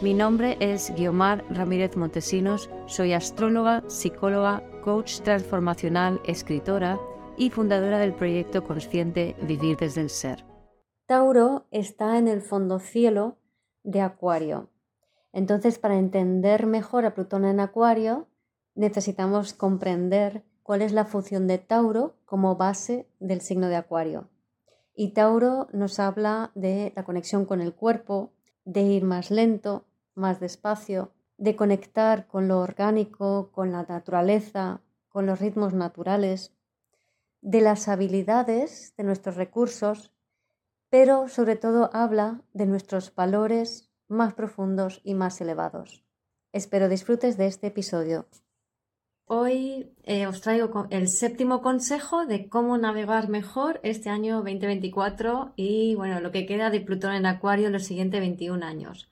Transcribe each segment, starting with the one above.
Mi nombre es Guiomar Ramírez Montesinos, soy astróloga, psicóloga, coach transformacional, escritora y fundadora del proyecto consciente Vivir desde el Ser. Tauro está en el fondo cielo de Acuario. Entonces, para entender mejor a Plutón en Acuario, necesitamos comprender cuál es la función de Tauro como base del signo de Acuario. Y Tauro nos habla de la conexión con el cuerpo, de ir más lento, más despacio, de conectar con lo orgánico, con la naturaleza, con los ritmos naturales, de las habilidades, de nuestros recursos, pero sobre todo habla de nuestros valores más profundos y más elevados. Espero disfrutes de este episodio. Hoy eh, os traigo el séptimo consejo de cómo navegar mejor este año 2024 y bueno, lo que queda de Plutón en Acuario en los siguientes 21 años.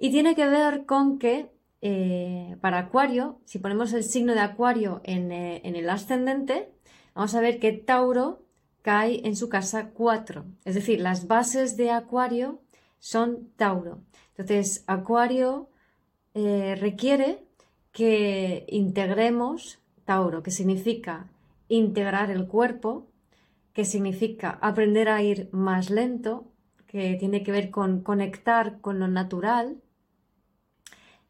Y tiene que ver con que eh, para Acuario, si ponemos el signo de Acuario eh, en, el ascendente, vamos a ver que Tauro cae en su casa 4. Es decir, las bases de Acuario son Tauro. Entonces, Acuario requiere que integremos Tauro, que significa integrar el cuerpo, que significa aprender a ir más lento, que tiene que ver con conectar con lo natural,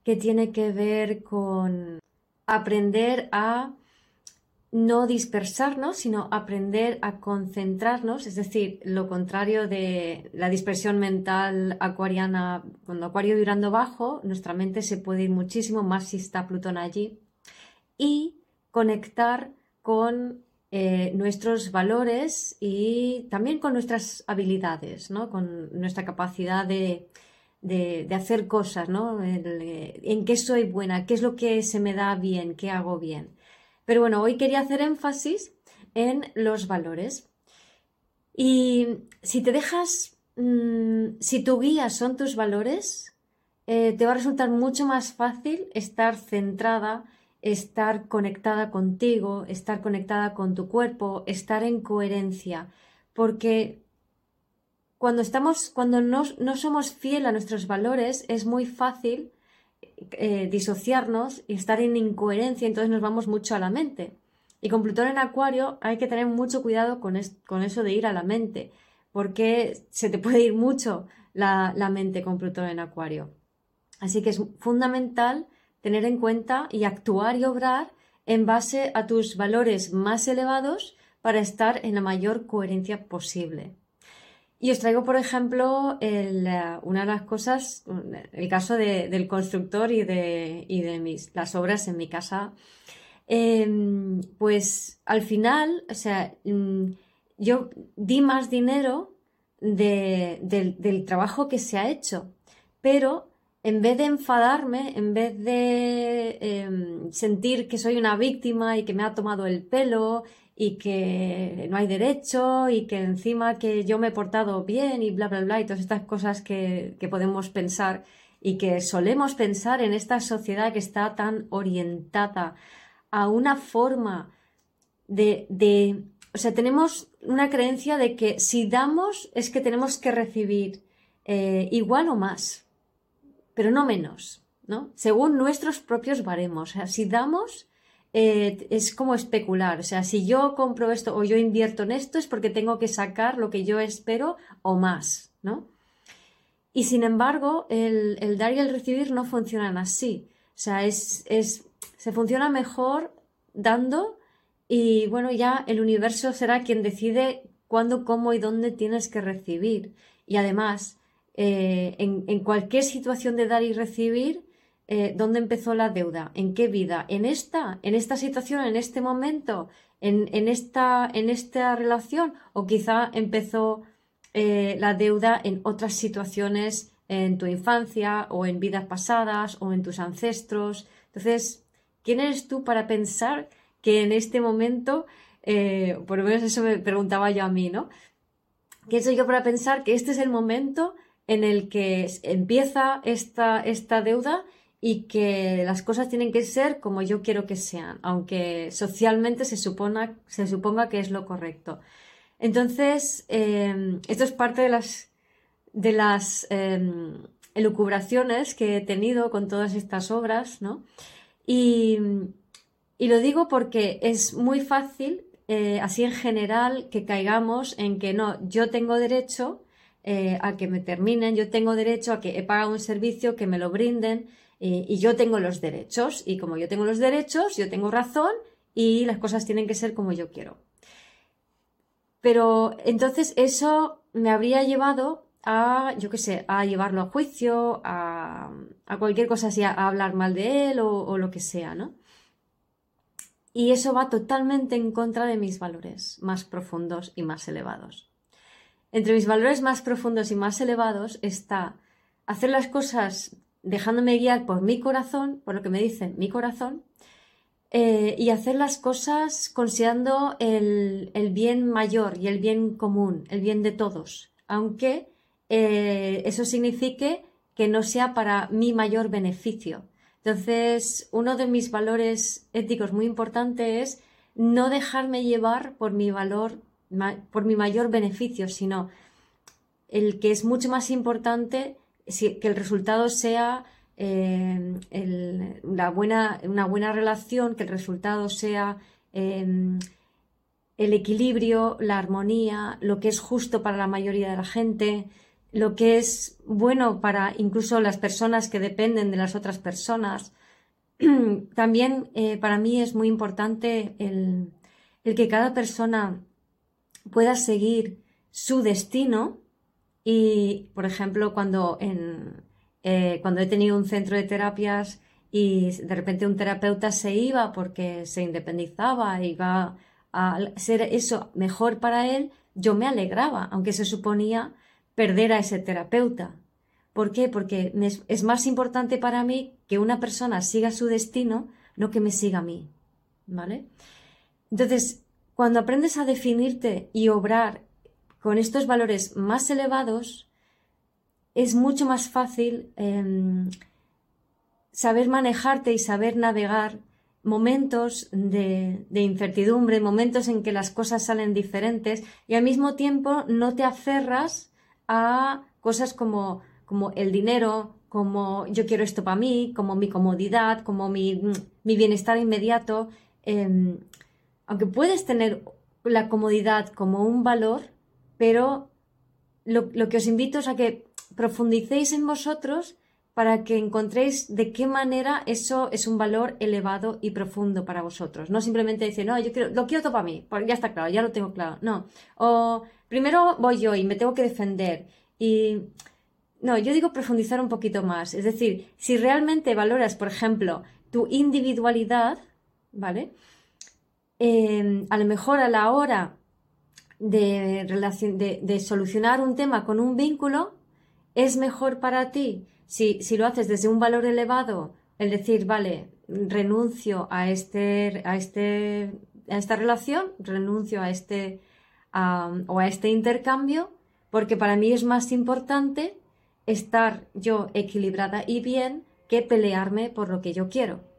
que tiene que ver con aprender a no dispersarnos, sino aprender a concentrarnos, es decir, lo contrario de la dispersión mental acuariana, cuando Acuario vibrando bajo, nuestra mente se puede ir muchísimo más si está Plutón allí, y conectar con eh, nuestros valores y también con nuestras habilidades, ¿no? con nuestra capacidad de, de, hacer cosas, ¿no? en qué soy buena, qué es lo que se me da bien, qué hago bien. Pero bueno, hoy quería hacer énfasis en los valores. Y si te dejas, mm, si tu guía son tus valores, eh, te va a resultar mucho más fácil estar centrada, estar conectada contigo, estar conectada con tu cuerpo, estar en coherencia, porque cuando estamos, cuando no, somos fieles a nuestros valores, es muy fácil eh, disociarnos y estar en incoherencia, entonces nos vamos mucho a la mente. Y con Plutón en Acuario hay que tener mucho cuidado con, con eso de ir a la mente, porque se te puede ir mucho la, la mente con Plutón en Acuario. Así que es fundamental tener en cuenta y actuar y obrar en base a tus valores más elevados para estar en la mayor coherencia posible. Y os traigo, por ejemplo, eh, una de las cosas, el caso del constructor y de, las obras en mi casa. Em, pues al final, o sea, mm, yo di más dinero del trabajo que se ha hecho, pero en vez de enfadarme, en vez de em, sentir que soy una víctima y que me ha tomado el pelo y que no hay derecho y que encima que yo me he portado bien y bla, bla, bla y todas estas cosas que, podemos pensar y que solemos pensar en esta sociedad que está tan orientada a una forma de, o sea, tenemos una creencia de que si damos es que tenemos que recibir eh, igual o más, pero no menos, ¿no? Según nuestros propios baremos. O sea, si damos eh, es como especular. O sea, si yo compro esto o yo invierto en esto es porque tengo que sacar lo que yo espero o más, ¿no? Y sin embargo, el, dar y el recibir no funcionan así. O sea, es, es, se funciona mejor dando y bueno, ya el universo será quien decide cuándo, cómo y dónde tienes que recibir. Y además, eh, en, en cualquier situación de dar y recibir, eh, dónde empezó la deuda, en qué vida, en esta, en esta situación, en este momento, en, esta, en esta relación, o quizá empezó eh, la deuda en otras situaciones en tu infancia o en vidas pasadas o en tus ancestros. Entonces, ¿quién eres tú para pensar que en este momento, eh, por lo menos eso me preguntaba yo a mí, ¿no? ¿Quién soy yo para pensar que este es el momento en el que empieza esta, esta deuda y que las cosas tienen que ser como yo quiero que sean, aunque socialmente se, supona, se suponga que es lo correcto. Entonces, em, esto es parte de las, de las em, elucubraciones que he tenido con todas estas obras, ¿no? Y, lo digo porque es muy fácil, eh, así en general, que caigamos en que no, yo tengo derecho eh, a que me terminen, yo tengo derecho a que he pagado un servicio, que me lo brinden, eh, y yo tengo los derechos. Y como yo tengo los derechos, yo tengo razón y las cosas tienen que ser como yo quiero. Pero entonces eso me habría llevado a, yo qué sé, a llevarlo a juicio, a, cualquier cosa así, a, hablar mal de él o, lo que sea, ¿no? Y eso va totalmente en contra de mis valores más profundos y más elevados. Entre mis valores más profundos y más elevados está hacer las cosas dejándome guiar por mi corazón, por lo que me dice mi corazón, eh, y hacer las cosas considerando el, bien mayor y el bien común, el bien de todos, aunque eh, eso signifique que no sea para mi mayor beneficio. Entonces, uno de mis valores éticos muy importantes es no dejarme llevar por mi valor, por mi mayor beneficio, sino el que es mucho más importante que el resultado sea eh, una buena relación, que el resultado sea em, el equilibrio, la armonía, lo que es justo para la mayoría de la gente, lo que es bueno para incluso las personas que dependen de las otras personas. También eh, para mí es muy importante el, que cada persona pueda seguir su destino y, por ejemplo, cuando en, eh, cuando he tenido un centro de terapias y de repente un terapeuta se iba porque se independizaba, iba a ser eso mejor para él, yo me alegraba, aunque se suponía perder a ese terapeuta. ¿Por qué? Porque es más importante para mí que una persona siga su destino, no que me siga a mí. ¿Vale? Entonces, cuando aprendes a definirte y obrar con estos valores más elevados, es mucho más fácil em, saber manejarte y saber navegar momentos de, incertidumbre, momentos en que las cosas salen diferentes y al mismo tiempo no te aferras a cosas como, como el dinero, como yo quiero esto para mí, como mi comodidad, como mi, bienestar inmediato. Em, aunque puedes tener la comodidad como un valor, pero lo que os invito es a que profundicéis en vosotros para que encontréis de qué manera eso es un valor elevado y profundo para vosotros. No simplemente decir, no, yo quiero, lo quiero todo para mí, ya está claro, ya lo tengo claro. No. O primero voy yo y me tengo que defender. Y no, yo digo profundizar un poquito más. Es decir, si realmente valoras, por ejemplo, tu individualidad, ¿vale? Eh, a lo mejor a la hora de, de, solucionar un tema con un vínculo, es mejor para ti si, lo haces desde un valor elevado, el decir, vale, renuncio a este, a este, a esta relación, renuncio a este, o a este intercambio, porque para mí es más importante estar yo equilibrada y bien que pelearme por lo que yo quiero.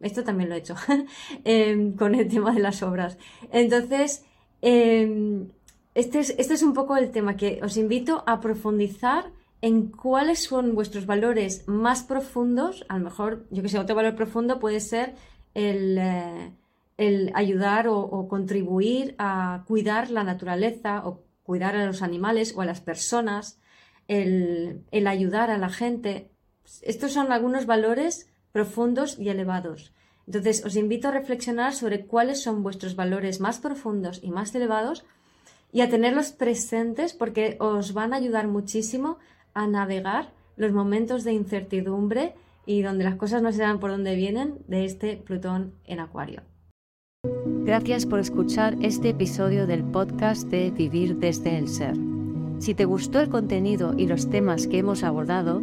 Esto también lo he hecho em, con el tema de las obras. Entonces, em, este, es, este es un poco el tema que os invito a profundizar en cuáles son vuestros valores más profundos. A lo mejor, yo que sé, otro valor profundo puede ser el, eh, ayudar o, contribuir a cuidar la naturaleza o cuidar a los animales o a las personas, el, el ayudar a la gente. Estos son algunos valores profundos y elevados. Entonces, os invito a reflexionar sobre cuáles son vuestros valores más profundos y más elevados y a tenerlos presentes porque os van a ayudar muchísimo a navegar los momentos de incertidumbre y donde las cosas no se dan por donde vienen de este Plutón en Acuario. Gracias por escuchar este episodio del podcast de Vivir desde el Ser. Si te gustó el contenido y los temas que hemos abordado,